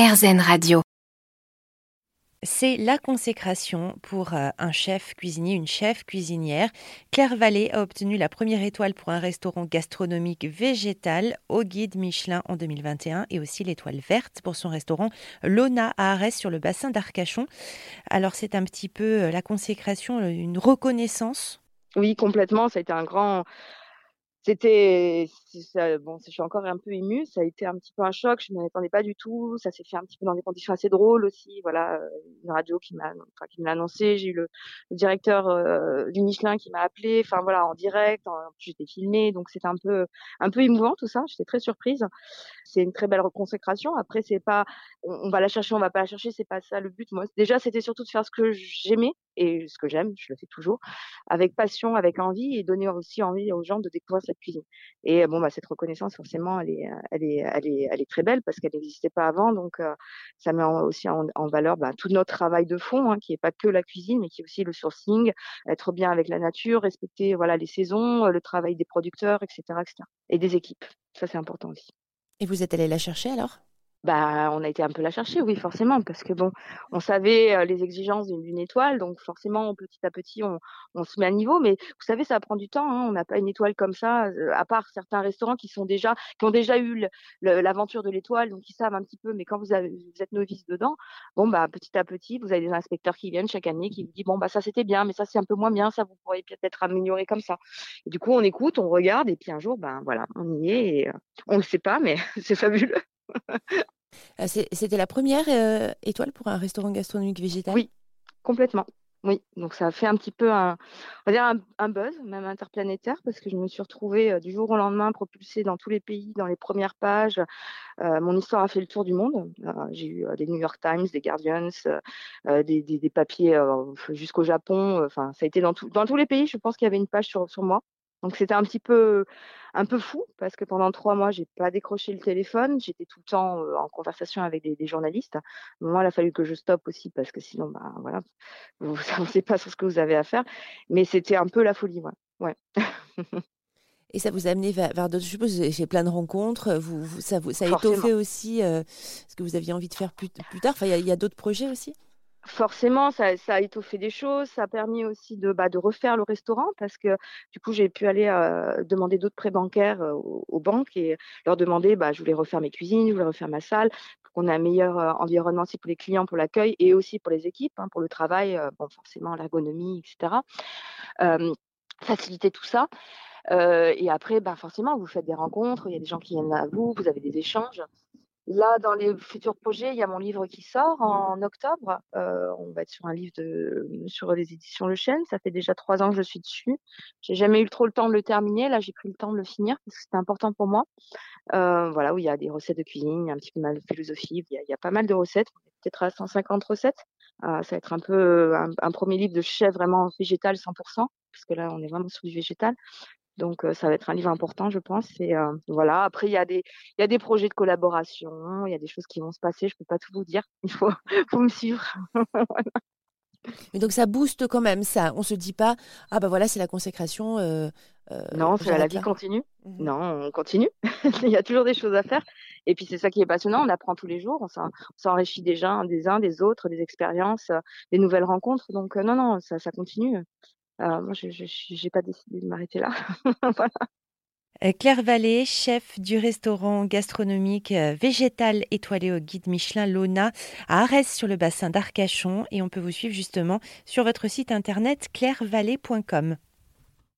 RZN Radio. C'est la consécration pour euh, un chef cuisinier, une chef cuisinière. Claire Vallée a obtenu la première étoile pour un restaurant gastronomique végétal au guide Michelin en 2021 et aussi l'étoile verte pour son restaurant Lona à Arès sur le bassin d'Arcachon. Alors c'est un petit peu euh, la consécration, une reconnaissance? Oui, complètement. Ça a été un grand, c'était, bon, je suis encore un peu émue. Ça a été un petit peu un choc. Je m'y attendais pas du tout. Ça s'est fait un petit peu dans des conditions assez drôles aussi. Voilà, une radio qui m'a, enfin, qui me l'a annoncé. J'ai eu le, directeur euh, du Michelin qui m'a appelé. Enfin voilà, en direct. J'étais filmée, donc c'était un peu, un peu émouvant tout ça. J'étais très surprise. C'est une très belle reconsécration. Après, c'est pas, on, va la chercher, on va pas la chercher. C'est pas ça le but. Moi, déjà, c'était surtout de faire ce que j'aimais et ce que j'aime. Je le fais toujours avec passion, avec envie et donner aussi envie aux gens de découvrir cette cuisine. Et bon, bah, cette reconnaissance, forcément, elle est, elle est, elle est, elle est très belle parce qu'elle n'existait pas avant. Donc, ça met aussi en, valeur bah, tout notre travail de fond, hein, qui n'est pas que la cuisine, mais qui est aussi le sourcing, être bien avec la nature, respecter les saisons, le travail des producteurs, etc., etc. Et des équipes. Ça, c'est important aussi. Et vous êtes allé la chercher alors? Bah, on a été un peu la chercher, oui, forcément, parce que bon, on savait les exigences d'une étoile, donc forcément, petit à petit, on, on, se met à niveau. Mais vous savez, ça prend du temps. Hein, on n'a pas une étoile comme ça, à part certains restaurants qui sont déjà, qui ont déjà eu l'aventure de l'étoile, donc ils savent un petit peu. Mais quand vous, avez, vous êtes novice dedans, bon bah, petit à petit, vous avez des inspecteurs qui viennent chaque année, qui vous disent bon bah ça c'était bien, mais ça c'est un peu moins bien, ça vous pourriez peut-être améliorer comme ça. Et du coup, on écoute, on regarde, et puis un jour, ben voilà, on y est. Et, on le sait pas, mais c'est fabuleux. Euh, c'était la première euh, étoile pour un restaurant gastronomique végétal? Oui, complètement. Oui, donc ça a fait un petit peu un, buzz, même interplanétaire, parce que je me suis retrouvée euh, du jour au lendemain propulsée dans tous les pays, dans les premières pages. mon histoire a fait le tour du monde. J'ai eu des New York Times, des Guardians, des, papiers jusqu'au Japon. Enfin, ça a été dans, tous les pays. Je pense qu'il y avait une page sur moi. Donc c'était un petit peu un peu fou parce que pendant trois mois j'ai pas décroché le téléphone, j'étais tout le temps en conversation avec des, journalistes. Moi, il a fallu que je stoppe aussi parce que sinon, bah voilà, vous n'avancez pas sur ce que vous avez à faire. Mais c'était un peu la folie, ouais. ouais. Et ça vous a amené vers, d'autres. Je suppose j'ai plein de rencontres. Vous, ça, vous, ça a étoffé aussi ce que vous aviez envie de faire plus, plus tard. Enfin, il y, a d'autres projets aussi? Forcément, ça, a étoffé des choses. Ça a permis aussi de, bah, de refaire le restaurant parce que du coup, j'ai pu aller euh, demander d'autres prêts bancaires euh, aux, banques et leur demander, bah, je voulais refaire mes cuisines, je voulais refaire ma salle, qu'on ait un meilleur euh, environnement aussi pour les clients, pour l'accueil et aussi pour les équipes, hein, pour le travail, bon, forcément l'ergonomie, etc. faciliter tout ça. et après, bah, forcément, vous faites des rencontres, il y a des gens qui viennent à vous, vous avez des échanges. Là, dans les futurs projets, il y a mon livre qui sort en octobre. Euh, on va être sur un livre de, sur les éditions Le Chêne. Ça fait déjà trois ans que je suis dessus. J'ai jamais eu trop le temps de le terminer. Là, j'ai pris le temps de le finir parce que c'était important pour moi. Euh, voilà, où il y a des recettes de cuisine, un petit peu de philosophie. Il y a, pas mal de recettes, peut-être à 150 recettes. Euh, ça va être un peu un, un, premier livre de chef vraiment végétal 100%, parce que là, on est vraiment sur du végétal. Donc ça va être un livre important, je pense. Et voilà. Après, il y a des, il y a des projets de collaboration, il y a des choses qui vont se passer. Je peux pas tout vous dire. Il faut, faut me suivre. Mais donc ça booste quand même ça. On se dit pas ah bah voilà c'est la consécration. non, c'est la vie continue. Mmh non, on continue. il y a toujours des choses à faire. Et puis c'est ça qui est passionnant. On apprend tous les jours. On s'enrichit des uns, des uns, des autres, des expériences, des nouvelles rencontres. Donc non, non, ça, ça continue. Moi, je n'ai pas décidé de m'arrêter là. Euh, Claire Vallée, chef du restaurant gastronomique euh, végétal étoilé au guide Michelin Lona à Arès sur le bassin d'Arcachon et on peut vous suivre justement sur votre site internet clairevallée.com.